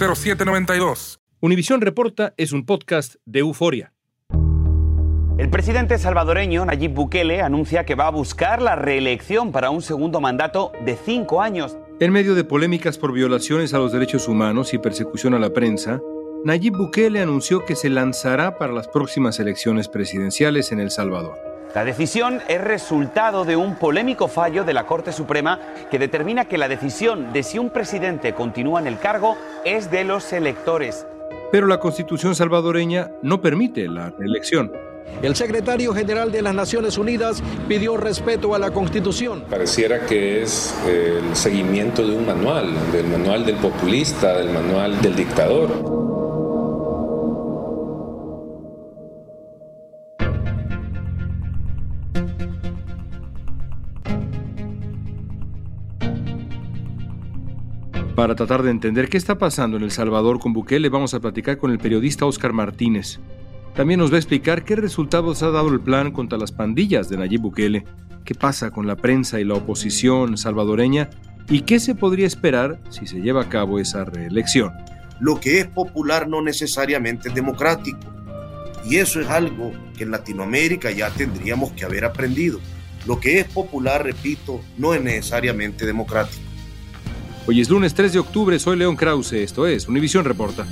07 Univisión Reporta es un podcast de euforia. El presidente salvadoreño Nayib Bukele anuncia que va a buscar la reelección para un segundo mandato de cinco años. En medio de polémicas por violaciones a los derechos humanos y persecución a la prensa, Nayib Bukele anunció que se lanzará para las próximas elecciones presidenciales en El Salvador. La decisión es resultado de un polémico fallo de la Corte Suprema que determina que la decisión de si un presidente continúa en el cargo es de los electores. Pero la Constitución salvadoreña no permite la reelección. El secretario general de las Naciones Unidas pidió respeto a la Constitución. Pareciera que es el seguimiento de un manual, del manual del populista, del manual del dictador. Para tratar de entender qué está pasando en El Salvador con Bukele, vamos a platicar con el periodista Oscar Martínez. También nos va a explicar qué resultados ha dado el plan contra las pandillas de Nayib Bukele, qué pasa con la prensa y la oposición salvadoreña y qué se podría esperar si se lleva a cabo esa reelección. Lo que es popular no necesariamente es democrático. Y eso es algo que en Latinoamérica ya tendríamos que haber aprendido. Lo que es popular, repito, no es necesariamente democrático. Hoy es lunes 3 de octubre, soy León Krause, esto es Univisión Reporta.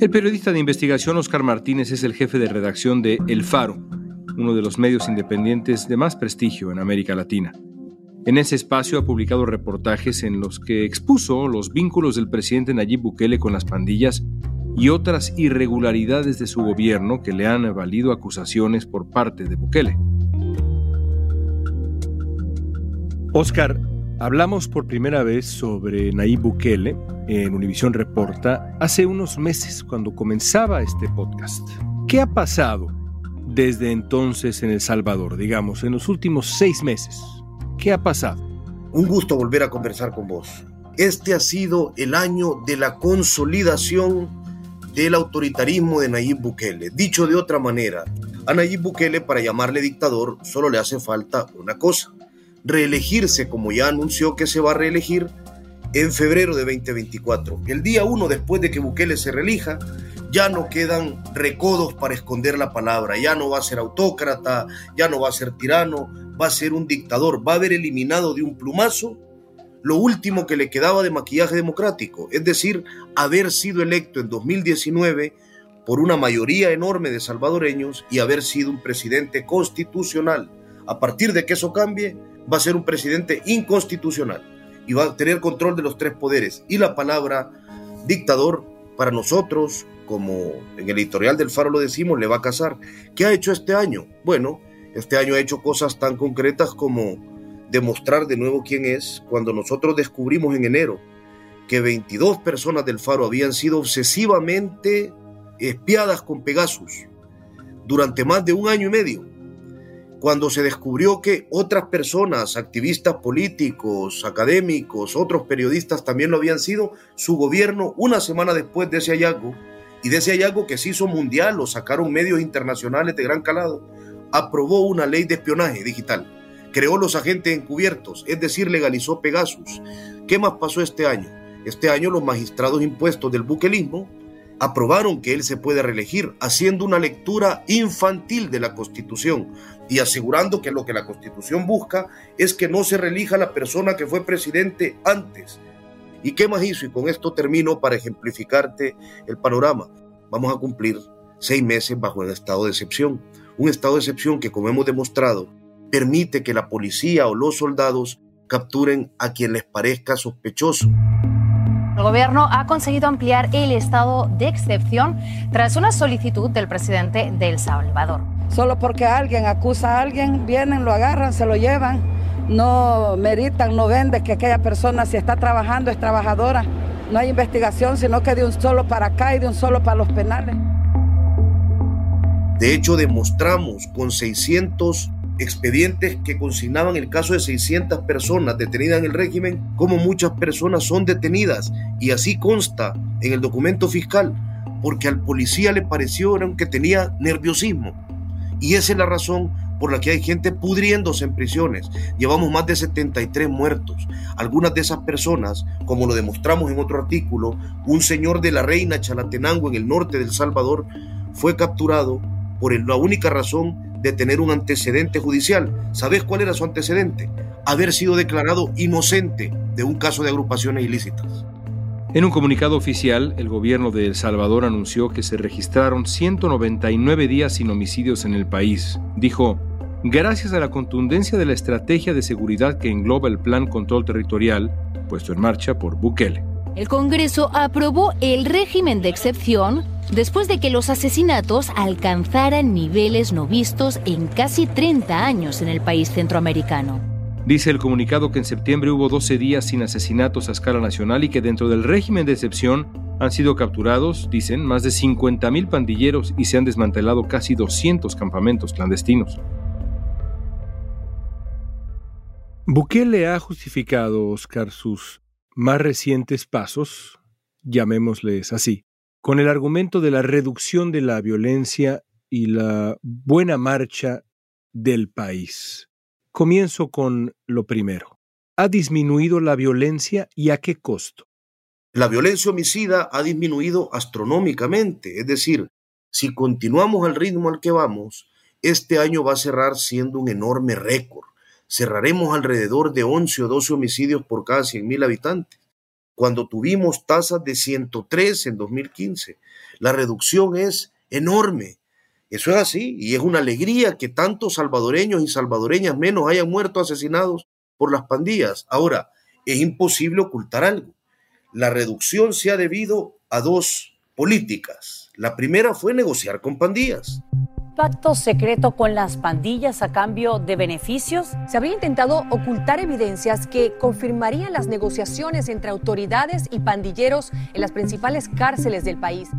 El periodista de investigación Oscar Martínez es el jefe de redacción de El Faro, uno de los medios independientes de más prestigio en América Latina. En ese espacio ha publicado reportajes en los que expuso los vínculos del presidente Nayib Bukele con las pandillas y otras irregularidades de su gobierno que le han valido acusaciones por parte de Bukele. Oscar, hablamos por primera vez sobre Nayib Bukele en Univisión Reporta hace unos meses cuando comenzaba este podcast. ¿Qué ha pasado desde entonces en El Salvador, digamos, en los últimos seis meses? ¿Qué ha pasado? Un gusto volver a conversar con vos. Este ha sido el año de la consolidación del autoritarismo de Nayib Bukele. Dicho de otra manera, a Nayib Bukele para llamarle dictador solo le hace falta una cosa, reelegirse como ya anunció que se va a reelegir en febrero de 2024. El día uno después de que Bukele se reelija, ya no quedan recodos para esconder la palabra, ya no va a ser autócrata, ya no va a ser tirano, va a ser un dictador, va a haber eliminado de un plumazo lo último que le quedaba de maquillaje democrático, es decir, haber sido electo en 2019 por una mayoría enorme de salvadoreños y haber sido un presidente constitucional. A partir de que eso cambie, va a ser un presidente inconstitucional y va a tener control de los tres poderes. Y la palabra dictador para nosotros, como en el editorial del Faro lo decimos, le va a casar. ¿Qué ha hecho este año? Bueno, este año ha hecho cosas tan concretas como demostrar de nuevo quién es cuando nosotros descubrimos en enero que 22 personas del Faro habían sido obsesivamente espiadas con Pegasus durante más de un año y medio. cuando se descubrió que otras personas, activistas políticos, académicos, otros periodistas también lo habían sido, su gobierno, una semana después de ese hallazgo, y de ese hallazgo que se hizo mundial, lo sacaron medios internacionales de gran calado, aprobó una ley de espionaje digital, creó los agentes encubiertos, es decir, legalizó Pegasus. ¿Qué más pasó este año? Este año los magistrados impuestos del buquelismo aprobaron que él se puede reelegir, haciendo una lectura infantil de la Constitución y asegurando que lo que la Constitución busca es que no se reelija la persona que fue presidente antes. ¿Y qué más hizo? Y con esto termino para ejemplificarte el panorama. Vamos a cumplir seis meses bajo el estado de excepción. Un estado de excepción que, como hemos demostrado, permite que la policía o los soldados capturen a quien les parezca sospechoso. El gobierno ha conseguido ampliar el estado de excepción tras una solicitud del presidente de El Salvador. Solo porque alguien acusa a alguien, vienen, lo agarran, se lo llevan, no meritan, no ven de que aquella persona si está trabajando es trabajadora. No hay investigación, sino que de un solo para acá y de un solo para los penales. De hecho, demostramos con 600 expedientes que consignaban el caso de 600 personas detenidas en el régimen, como muchas personas son detenidas. Y así consta en el documento fiscal, porque al policía le pareció que tenía nerviosismo. Y esa es la razón por la que hay gente pudriéndose en prisiones. Llevamos más de 73 muertos. Algunas de esas personas, como lo demostramos en otro artículo, un señor de la reina Chalatenango en el norte del Salvador fue capturado por la única razón de tener un antecedente judicial. ¿Sabes cuál era su antecedente? Haber sido declarado inocente de un caso de agrupaciones ilícitas. En un comunicado oficial, el gobierno de El Salvador anunció que se registraron 199 días sin homicidios en el país. Dijo, gracias a la contundencia de la estrategia de seguridad que engloba el Plan Control Territorial, puesto en marcha por Bukele. El Congreso aprobó el régimen de excepción después de que los asesinatos alcanzaran niveles no vistos en casi 30 años en el país centroamericano. Dice el comunicado que en septiembre hubo 12 días sin asesinatos a escala nacional y que dentro del régimen de excepción han sido capturados, dicen, más de 50.000 pandilleros y se han desmantelado casi 200 campamentos clandestinos. Bukele ha justificado, Oscar, sus más recientes pasos, llamémosles así, con el argumento de la reducción de la violencia y la buena marcha del país. Comienzo con lo primero. ¿Ha disminuido la violencia y a qué costo? La violencia homicida ha disminuido astronómicamente, es decir, si continuamos al ritmo al que vamos, este año va a cerrar siendo un enorme récord cerraremos alrededor de 11 o 12 homicidios por cada 100.000 habitantes, cuando tuvimos tasas de 103 en 2015. La reducción es enorme. Eso es así y es una alegría que tantos salvadoreños y salvadoreñas menos hayan muerto asesinados por las pandillas. Ahora, es imposible ocultar algo. La reducción se ha debido a dos políticas. La primera fue negociar con pandillas pacto secreto con las pandillas a cambio de beneficios? Se había intentado ocultar evidencias que confirmarían las negociaciones entre autoridades y pandilleros en las principales cárceles del país.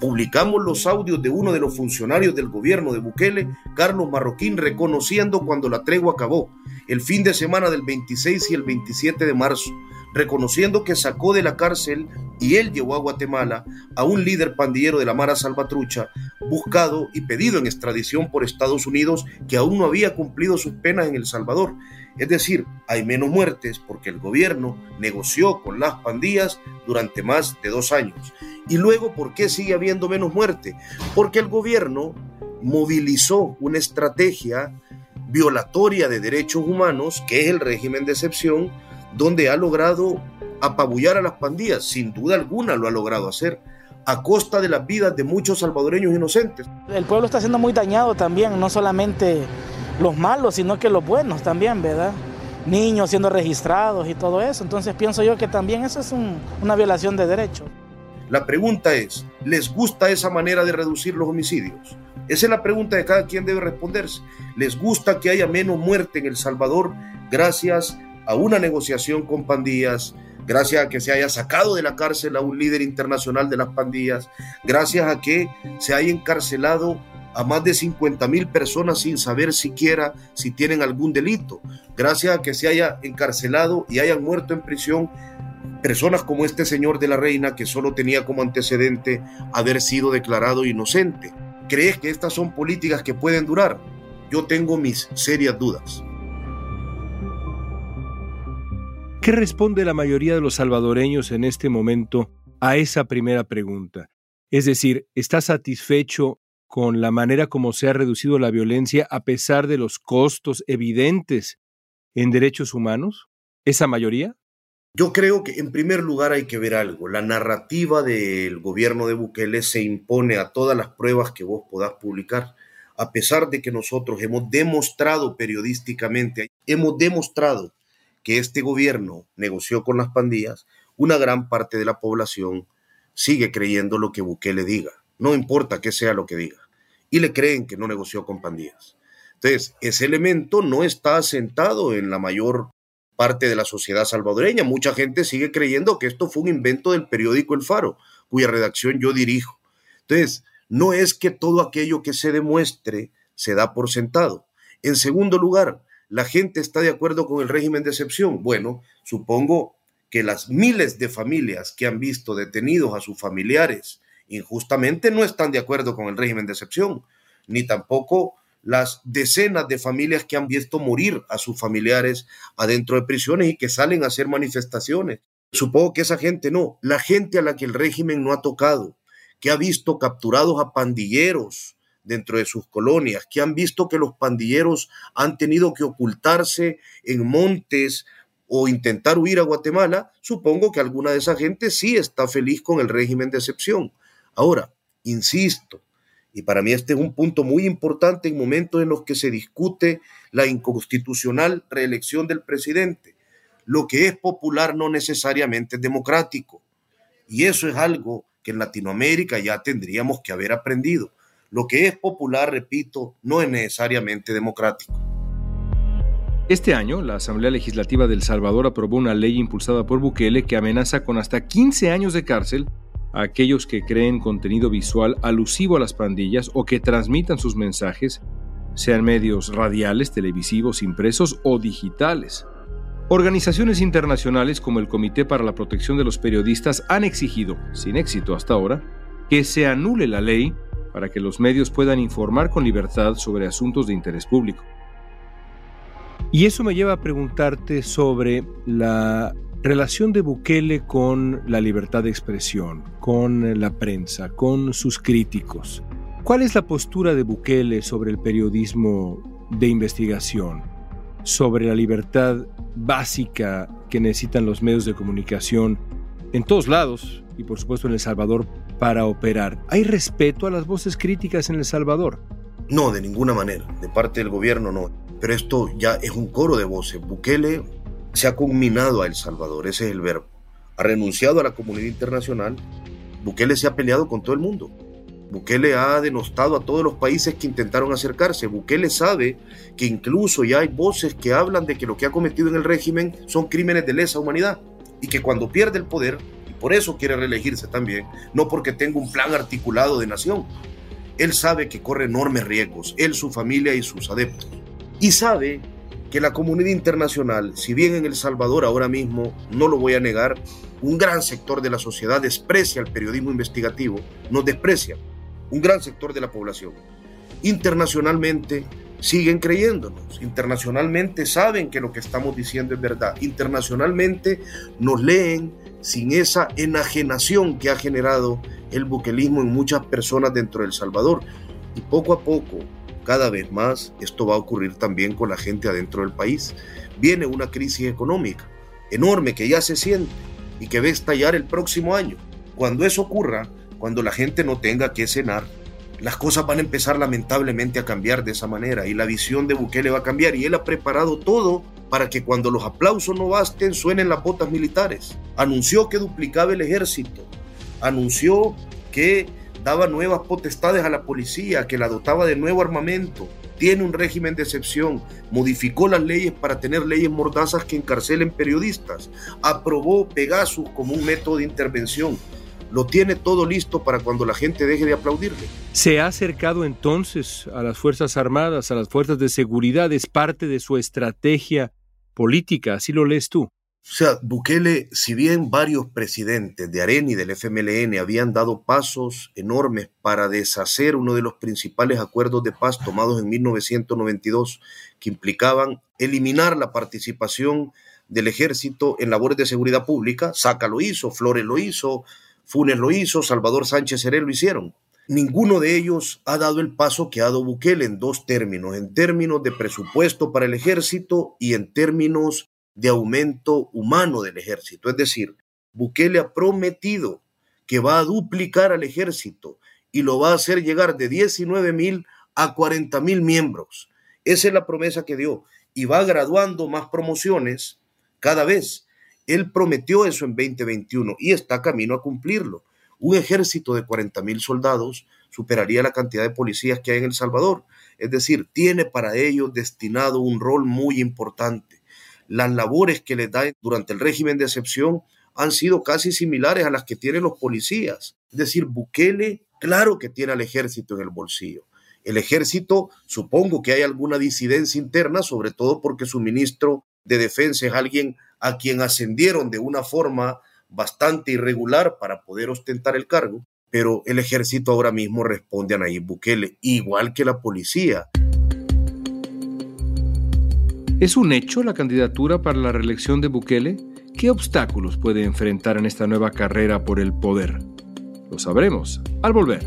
Publicamos los audios de uno de los funcionarios del gobierno de Bukele, Carlos Marroquín, reconociendo cuando la tregua acabó, el fin de semana del 26 y el 27 de marzo reconociendo que sacó de la cárcel y él llevó a Guatemala a un líder pandillero de la Mara Salvatrucha, buscado y pedido en extradición por Estados Unidos que aún no había cumplido sus penas en El Salvador. Es decir, hay menos muertes porque el gobierno negoció con las pandillas durante más de dos años. Y luego, ¿por qué sigue habiendo menos muerte? Porque el gobierno movilizó una estrategia violatoria de derechos humanos, que es el régimen de excepción, donde ha logrado apabullar a las pandillas, sin duda alguna lo ha logrado hacer, a costa de las vidas de muchos salvadoreños inocentes. El pueblo está siendo muy dañado también, no solamente los malos, sino que los buenos también, ¿verdad? Niños siendo registrados y todo eso. Entonces pienso yo que también eso es una violación de derechos. La pregunta es, ¿les gusta esa manera de reducir los homicidios? Esa es la pregunta de cada quien debe responderse. ¿Les gusta que haya menos muerte en El Salvador gracias a una negociación con pandillas, gracias a que se haya sacado de la cárcel a un líder internacional de las pandillas, gracias a que se haya encarcelado a más de 50 mil personas sin saber siquiera si tienen algún delito, gracias a que se haya encarcelado y hayan muerto en prisión personas como este señor de la reina que solo tenía como antecedente haber sido declarado inocente. ¿Crees que estas son políticas que pueden durar? Yo tengo mis serias dudas. ¿Qué responde la mayoría de los salvadoreños en este momento a esa primera pregunta? Es decir, ¿está satisfecho con la manera como se ha reducido la violencia a pesar de los costos evidentes en derechos humanos? ¿Esa mayoría? Yo creo que en primer lugar hay que ver algo. La narrativa del gobierno de Bukele se impone a todas las pruebas que vos podás publicar. A pesar de que nosotros hemos demostrado periodísticamente, hemos demostrado que este gobierno negoció con las pandillas, una gran parte de la población sigue creyendo lo que Bukele diga. No importa qué sea lo que diga. Y le creen que no negoció con pandillas. Entonces, ese elemento no está asentado en la mayor parte de la sociedad salvadoreña. Mucha gente sigue creyendo que esto fue un invento del periódico El Faro, cuya redacción yo dirijo. Entonces, no es que todo aquello que se demuestre se da por sentado. En segundo lugar, la gente está de acuerdo con el régimen de excepción. Bueno, supongo que las miles de familias que han visto detenidos a sus familiares injustamente no están de acuerdo con el régimen de excepción, ni tampoco las decenas de familias que han visto morir a sus familiares adentro de prisiones y que salen a hacer manifestaciones. Supongo que esa gente no, la gente a la que el régimen no ha tocado, que ha visto capturados a pandilleros dentro de sus colonias, que han visto que los pandilleros han tenido que ocultarse en montes o intentar huir a Guatemala, supongo que alguna de esa gente sí está feliz con el régimen de excepción. Ahora, insisto, y para mí este es un punto muy importante en momentos en los que se discute la inconstitucional reelección del presidente. Lo que es popular no necesariamente es democrático. Y eso es algo que en Latinoamérica ya tendríamos que haber aprendido. Lo que es popular, repito, no es necesariamente democrático. Este año, la Asamblea Legislativa del Salvador aprobó una ley impulsada por Bukele que amenaza con hasta 15 años de cárcel a aquellos que creen contenido visual alusivo a las pandillas o que transmitan sus mensajes, sean medios radiales, televisivos, impresos o digitales. Organizaciones internacionales como el Comité para la Protección de los Periodistas han exigido, sin éxito hasta ahora, que se anule la ley para que los medios puedan informar con libertad sobre asuntos de interés público. Y eso me lleva a preguntarte sobre la relación de Bukele con la libertad de expresión, con la prensa, con sus críticos. ¿Cuál es la postura de Bukele sobre el periodismo de investigación, sobre la libertad básica que necesitan los medios de comunicación en todos lados y por supuesto en El Salvador para operar? ¿Hay respeto a las voces críticas en El Salvador? No, de ninguna manera. De parte del gobierno no. Pero esto ya es un coro de voces. Bukele se ha culminado a El Salvador, ese es el verbo. Ha renunciado a la comunidad internacional. Bukele se ha peleado con todo el mundo. Bukele ha denostado a todos los países que intentaron acercarse. Bukele sabe que incluso ya hay voces que hablan de que lo que ha cometido en el régimen son crímenes de lesa humanidad y que cuando pierde el poder, por eso quiere reelegirse también, no porque tenga un plan articulado de nación, él sabe que corre enormes riesgos, él, su familia y sus adeptos. Y sabe que la comunidad internacional, si bien en El Salvador ahora mismo, no lo voy a negar, un gran sector de la sociedad desprecia el periodismo investigativo, nos desprecia, un gran sector de la población. Internacionalmente siguen creyéndonos, internacionalmente saben que lo que estamos diciendo es verdad, internacionalmente nos leen sin esa enajenación que ha generado el buquelismo en muchas personas dentro de El Salvador. Y poco a poco cada vez más esto va a ocurrir también con la gente adentro del país. Viene una crisis económica enorme que ya se siente y que va a estallar el próximo año. Cuando eso ocurra, cuando la gente no tenga que cenar, las cosas van a empezar lamentablemente a cambiar de esa manera y la visión de Bukele va a cambiar y él ha preparado todo para que cuando los aplausos no basten suenen las botas militares. Anunció que duplicaba el ejército, anunció que daba nuevas potestades a la policía, que la dotaba de nuevo armamento, tiene un régimen de excepción, modificó las leyes para tener leyes mordazas que encarcelen periodistas, aprobó Pegasus como un método de intervención. Lo tiene todo listo para cuando la gente deje de aplaudirle. ¿Se ha acercado entonces a las Fuerzas Armadas, a las fuerzas de seguridad? ¿Es parte de su estrategia política? ¿Así lo lees tú? O sea, Bukele, si bien varios presidentes de AREN y del FMLN habían dado pasos enormes para deshacer uno de los principales acuerdos de paz tomados en 1992, que implicaban eliminar la participación del ejército en labores de seguridad pública, Saca lo hizo, Flores lo hizo, Funes lo hizo, Salvador Sánchez Seré lo hicieron. Ninguno de ellos ha dado el paso que ha dado Bukele en dos términos, en términos de presupuesto para el ejército y en términos de aumento humano del ejército. Es decir, Bukele ha prometido que va a duplicar al ejército y lo va a hacer llegar de 19 mil a 40 mil miembros. Esa es la promesa que dio y va graduando más promociones cada vez. Él prometió eso en 2021 y está camino a cumplirlo. Un ejército de 40 mil soldados superaría la cantidad de policías que hay en El Salvador. Es decir, tiene para ellos destinado un rol muy importante las labores que les da durante el régimen de excepción han sido casi similares a las que tienen los policías. Es decir, Bukele, claro que tiene al ejército en el bolsillo. El ejército, supongo que hay alguna disidencia interna, sobre todo porque su ministro de defensa es alguien a quien ascendieron de una forma bastante irregular para poder ostentar el cargo, pero el ejército ahora mismo responde a Nayib Bukele, igual que la policía. ¿Es un hecho la candidatura para la reelección de Bukele? ¿Qué obstáculos puede enfrentar en esta nueva carrera por el poder? Lo sabremos al volver.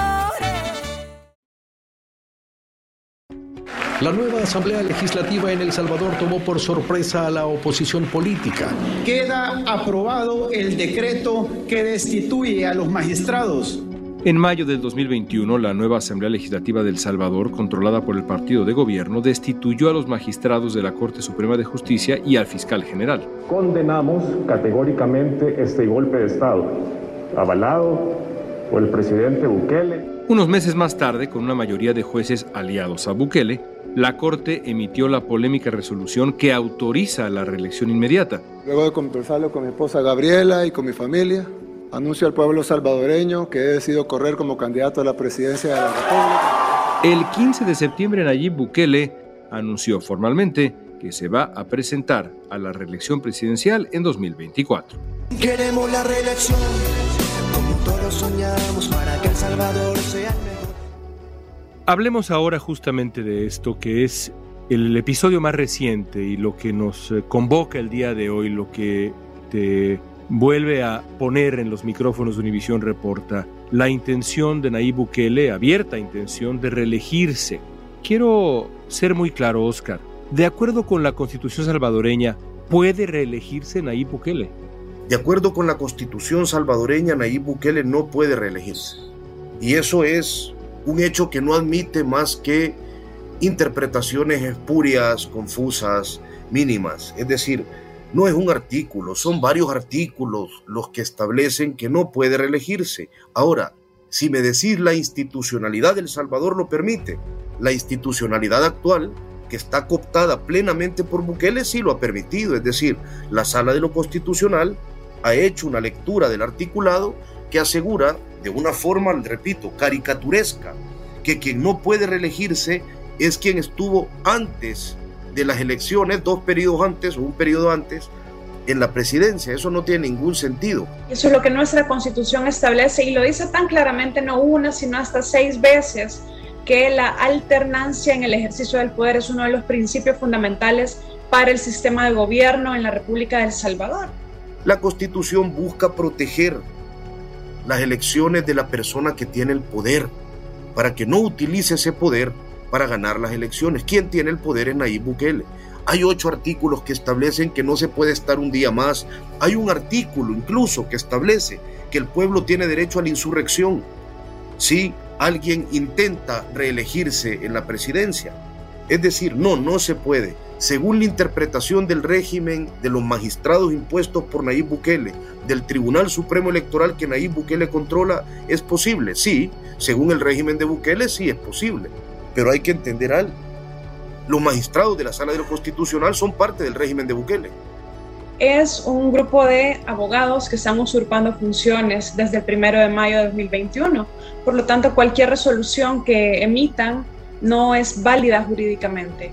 La nueva Asamblea Legislativa en El Salvador tomó por sorpresa a la oposición política. Queda aprobado el decreto que destituye a los magistrados. En mayo del 2021, la nueva Asamblea Legislativa del Salvador, controlada por el partido de gobierno, destituyó a los magistrados de la Corte Suprema de Justicia y al fiscal general. Condenamos categóricamente este golpe de Estado, avalado por el presidente Bukele. Unos meses más tarde, con una mayoría de jueces aliados a Bukele, la Corte emitió la polémica resolución que autoriza la reelección inmediata. Luego de conversarlo con mi esposa Gabriela y con mi familia, anuncio al pueblo salvadoreño que he decidido correr como candidato a la presidencia de la República. El 15 de septiembre, Nayib Bukele anunció formalmente que se va a presentar a la reelección presidencial en 2024. Queremos la reelección, como todos soñamos, para Salvador sea el mejor. Hablemos ahora justamente de esto que es el episodio más reciente y lo que nos eh, convoca el día de hoy, lo que te vuelve a poner en los micrófonos de Univisión Reporta la intención de Nayib Bukele, abierta intención de reelegirse. Quiero ser muy claro, Oscar. De acuerdo con la Constitución salvadoreña, ¿puede reelegirse Nayib Bukele? De acuerdo con la Constitución salvadoreña, Nayib Bukele no puede reelegirse. Y eso es un hecho que no admite más que interpretaciones espurias, confusas, mínimas. Es decir, no es un artículo, son varios artículos los que establecen que no puede reelegirse. Ahora, si me decís la institucionalidad del Salvador lo permite, la institucionalidad actual, que está cooptada plenamente por Bukele, sí lo ha permitido. Es decir, la Sala de lo Constitucional ha hecho una lectura del articulado que asegura de una forma, repito, caricaturesca, que quien no puede reelegirse es quien estuvo antes de las elecciones, dos periodos antes o un periodo antes, en la presidencia. Eso no tiene ningún sentido. Eso es lo que nuestra constitución establece y lo dice tan claramente, no una, sino hasta seis veces, que la alternancia en el ejercicio del poder es uno de los principios fundamentales para el sistema de gobierno en la República de El Salvador. La constitución busca proteger las elecciones de la persona que tiene el poder para que no utilice ese poder para ganar las elecciones. ¿Quién tiene el poder en Nayib Bukele? Hay ocho artículos que establecen que no se puede estar un día más. Hay un artículo incluso que establece que el pueblo tiene derecho a la insurrección si alguien intenta reelegirse en la presidencia. Es decir, no, no se puede. Según la interpretación del régimen de los magistrados impuestos por Nayib Bukele, del Tribunal Supremo Electoral que Nayib Bukele controla, es posible. Sí, según el régimen de Bukele, sí es posible. Pero hay que entender algo los magistrados de la Sala de lo Constitucional son parte del régimen de Bukele. Es un grupo de abogados que están usurpando funciones desde el primero de mayo de 2021. Por lo tanto, cualquier resolución que emitan no es válida jurídicamente.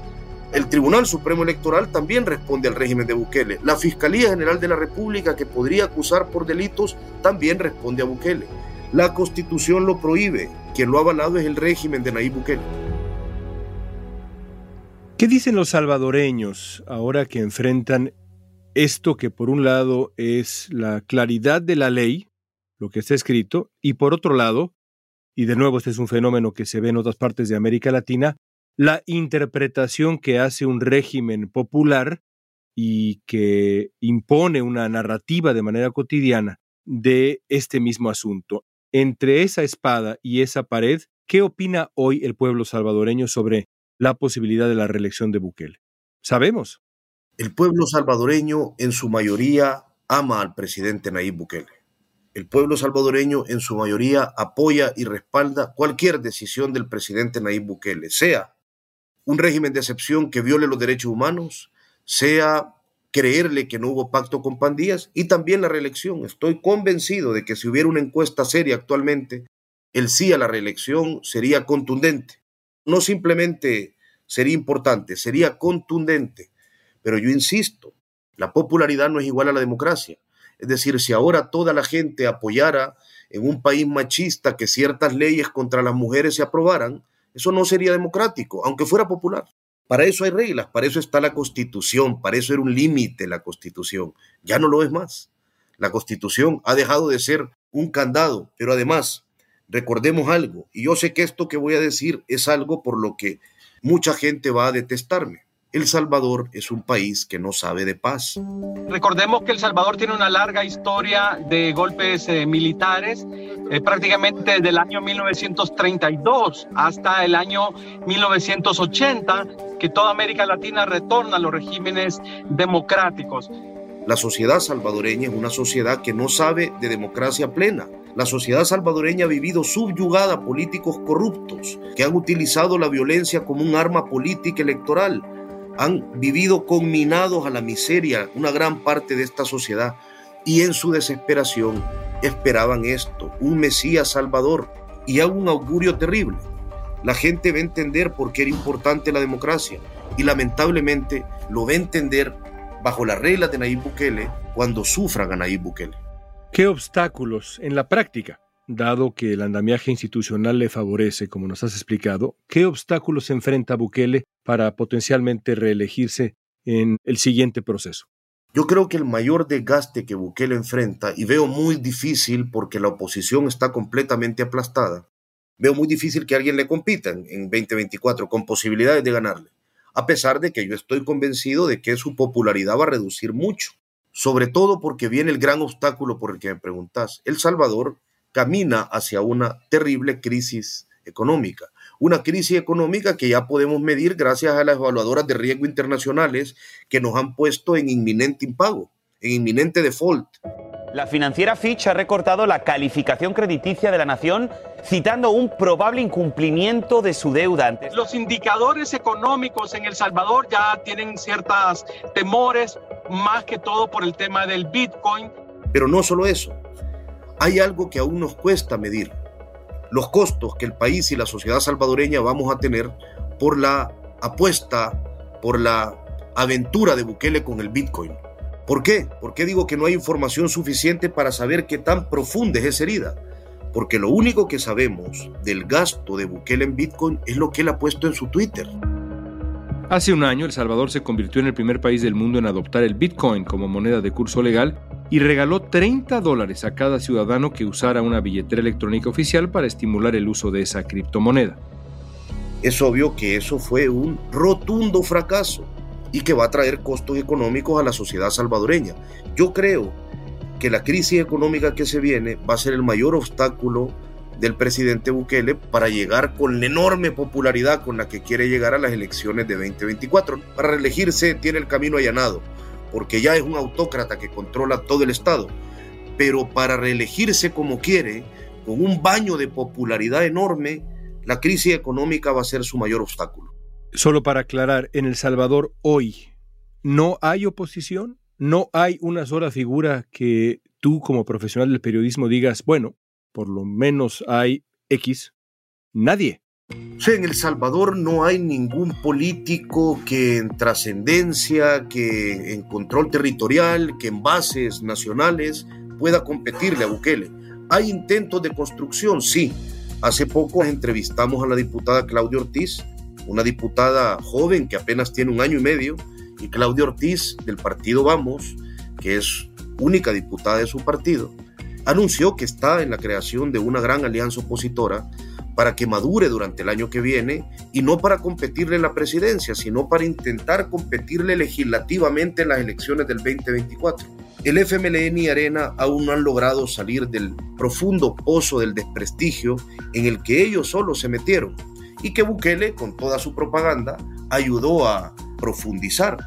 El Tribunal Supremo Electoral también responde al régimen de Bukele. La Fiscalía General de la República, que podría acusar por delitos, también responde a Bukele. La Constitución lo prohíbe. Quien lo ha avalado es el régimen de Nayib Bukele. ¿Qué dicen los salvadoreños ahora que enfrentan esto que por un lado es la claridad de la ley, lo que está escrito, y por otro lado, y de nuevo este es un fenómeno que se ve en otras partes de América Latina, la interpretación que hace un régimen popular y que impone una narrativa de manera cotidiana de este mismo asunto. Entre esa espada y esa pared, ¿qué opina hoy el pueblo salvadoreño sobre la posibilidad de la reelección de Bukele. Sabemos. El pueblo salvadoreño en su mayoría ama al presidente Nayib Bukele. El pueblo salvadoreño en su mayoría apoya y respalda cualquier decisión del presidente Nayib Bukele, sea un régimen de excepción que viole los derechos humanos, sea creerle que no hubo pacto con pandillas y también la reelección. Estoy convencido de que si hubiera una encuesta seria actualmente, el sí a la reelección sería contundente no simplemente sería importante, sería contundente. Pero yo insisto, la popularidad no es igual a la democracia. Es decir, si ahora toda la gente apoyara en un país machista que ciertas leyes contra las mujeres se aprobaran, eso no sería democrático, aunque fuera popular. Para eso hay reglas, para eso está la constitución, para eso era un límite la constitución. Ya no lo es más. La constitución ha dejado de ser un candado, pero además recordemos algo, y yo sé que esto que voy a decir es algo por lo que mucha gente va a detestarme. El Salvador es un país que no sabe de paz. Recordemos que El Salvador tiene una larga historia de golpes eh, militares, eh, prácticamente desde el año 1932 hasta el año 1980, que toda América Latina retorna a los regímenes democráticos. La sociedad salvadoreña es una sociedad que no sabe de democracia plena. La sociedad salvadoreña ha vivido subyugada a políticos corruptos que han utilizado la violencia como un arma política electoral. Han vivido conminados a la miseria una gran parte de esta sociedad y en su desesperación esperaban esto, un Mesías Salvador y aún un augurio terrible. La gente va a entender por qué era importante la democracia y lamentablemente lo va a entender bajo las reglas de Nayib Bukele cuando sufran a Nayib Bukele. ¿Qué obstáculos en la práctica, dado que el andamiaje institucional le favorece, como nos has explicado, qué obstáculos enfrenta Bukele para potencialmente reelegirse en el siguiente proceso? Yo creo que el mayor desgaste que Bukele enfrenta, y veo muy difícil porque la oposición está completamente aplastada, veo muy difícil que alguien le compita en 2024 con posibilidades de ganarle a pesar de que yo estoy convencido de que su popularidad va a reducir mucho, sobre todo porque viene el gran obstáculo por el que me preguntas. El Salvador camina hacia una terrible crisis económica, una crisis económica que ya podemos medir gracias a las evaluadoras de riesgo internacionales que nos han puesto en inminente impago, en inminente default. La financiera Fitch ha recortado la calificación crediticia de la nación citando un probable incumplimiento de su deuda. Los indicadores económicos en El Salvador ya tienen ciertos temores, más que todo por el tema del Bitcoin. Pero no solo eso, hay algo que aún nos cuesta medir, los costos que el país y la sociedad salvadoreña vamos a tener por la apuesta, por la aventura de Bukele con el Bitcoin ¿Por qué? ¿Por qué digo que no hay información suficiente para saber qué tan profunda es esa herida? Porque lo único que sabemos del gasto de Bukele en Bitcoin es lo que él ha puesto en su Twitter. Hace un año, El Salvador se convirtió en el primer país del mundo en adoptar el Bitcoin como moneda de curso legal y regaló 30 dólares a cada ciudadano que usara una billetera electrónica oficial para estimular el uso de esa criptomoneda. Es obvio que eso fue un rotundo fracaso y que va a traer costos económicos a la sociedad salvadoreña. Yo creo que la crisis económica que se viene va a ser el mayor obstáculo del presidente Bukele para llegar con la enorme popularidad con la que quiere llegar a las elecciones de 2024. Para reelegirse tiene el camino allanado, porque ya es un autócrata que controla todo el Estado. Pero para reelegirse como quiere, con un baño de popularidad enorme, la crisis económica va a ser su mayor obstáculo. Solo para aclarar, en El Salvador hoy no hay oposición, no hay una sola figura que tú como profesional del periodismo digas, bueno, por lo menos hay X, nadie. En El Salvador no hay ningún político que en trascendencia, que en control territorial, que en bases nacionales pueda competirle a Bukele. ¿Hay intentos de construcción? Sí, Hace poco entrevistamos a la diputada Claudia Ortiz, una diputada joven que apenas tiene un año y medio, y Claudia Ortiz del partido Vamos, que es única diputada de su partido, anunció que está en la creación de una gran alianza opositora para que madure durante el año que viene y no para competirle en la presidencia, sino para intentar competirle legislativamente en las elecciones del 2024. El FMLN y Arena aún no han logrado salir del profundo pozo del desprestigio en el que ellos solos se metieron y que Bukele, con toda su propaganda, ayudó a profundizar.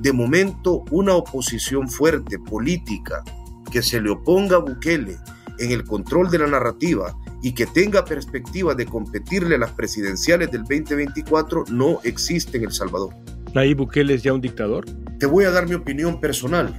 De momento, una oposición fuerte política que se le oponga a Bukele en el control de la narrativa y que tenga perspectiva de competirle a las presidenciales del 2024 no existe en El Salvador. ¿Nayib Bukele es ya un dictador? Te voy a dar mi opinión personal.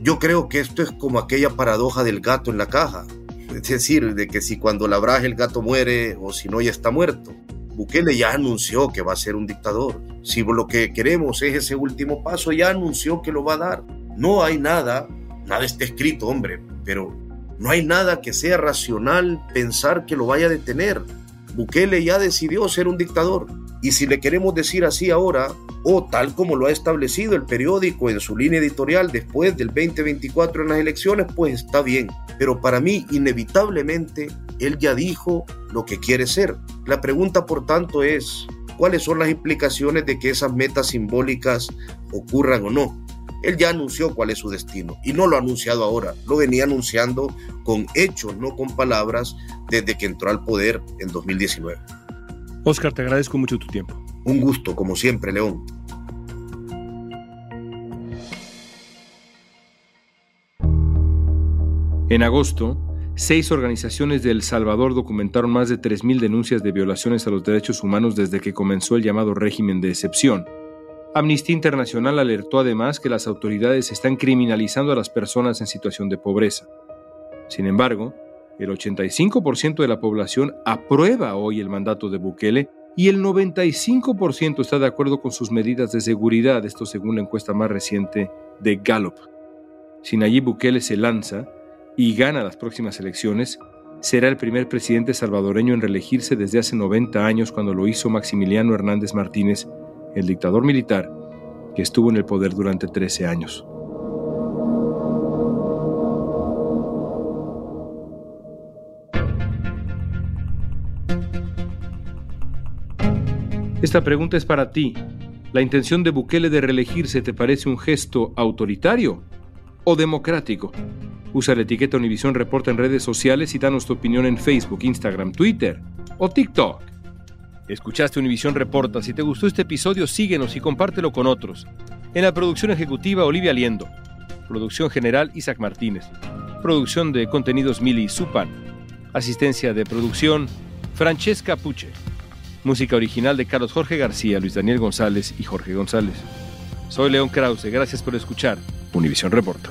Yo creo que esto es como aquella paradoja del gato en la caja. Es decir, de que si cuando la el gato muere o si no ya está muerto. Bukele ya anunció que va a ser un dictador. Si lo que queremos es ese último paso, ya anunció que lo va a dar. No hay nada, nada está escrito, hombre, pero no hay nada que sea racional pensar que lo vaya a detener. Bukele ya decidió ser un dictador. Y si le queremos decir así ahora, o tal como lo ha establecido el periódico en su línea editorial después del 2024 en las elecciones, pues está bien. Pero para mí, inevitablemente, él ya dijo lo que quiere ser. La pregunta, por tanto, es, ¿cuáles son las implicaciones de que esas metas simbólicas ocurran o no? Él ya anunció cuál es su destino y no lo ha anunciado ahora, lo venía anunciando con hechos, no con palabras, desde que entró al poder en 2019. Oscar, te agradezco mucho tu tiempo. Un gusto, como siempre, León. En agosto, seis organizaciones de El Salvador documentaron más de 3.000 denuncias de violaciones a los derechos humanos desde que comenzó el llamado régimen de excepción. Amnistía Internacional alertó además que las autoridades están criminalizando a las personas en situación de pobreza. Sin embargo, el 85% de la población aprueba hoy el mandato de Bukele y el 95% está de acuerdo con sus medidas de seguridad, esto según la encuesta más reciente de Gallup. Si Nayib Bukele se lanza y gana las próximas elecciones, será el primer presidente salvadoreño en reelegirse desde hace 90 años cuando lo hizo Maximiliano Hernández Martínez el dictador militar que estuvo en el poder durante 13 años. Esta pregunta es para ti. ¿La intención de Bukele de reelegirse te parece un gesto autoritario o democrático? Usa la etiqueta Univisión Reporta en redes sociales y danos tu opinión en Facebook, Instagram, Twitter o TikTok. Escuchaste Univisión Reporta. Si te gustó este episodio, síguenos y compártelo con otros. En la producción ejecutiva, Olivia Liendo. Producción general, Isaac Martínez. Producción de contenidos, Mili Supan. Asistencia de producción, Francesca Puche. Música original de Carlos Jorge García, Luis Daniel González y Jorge González. Soy León Krause. Gracias por escuchar Univisión Reporta.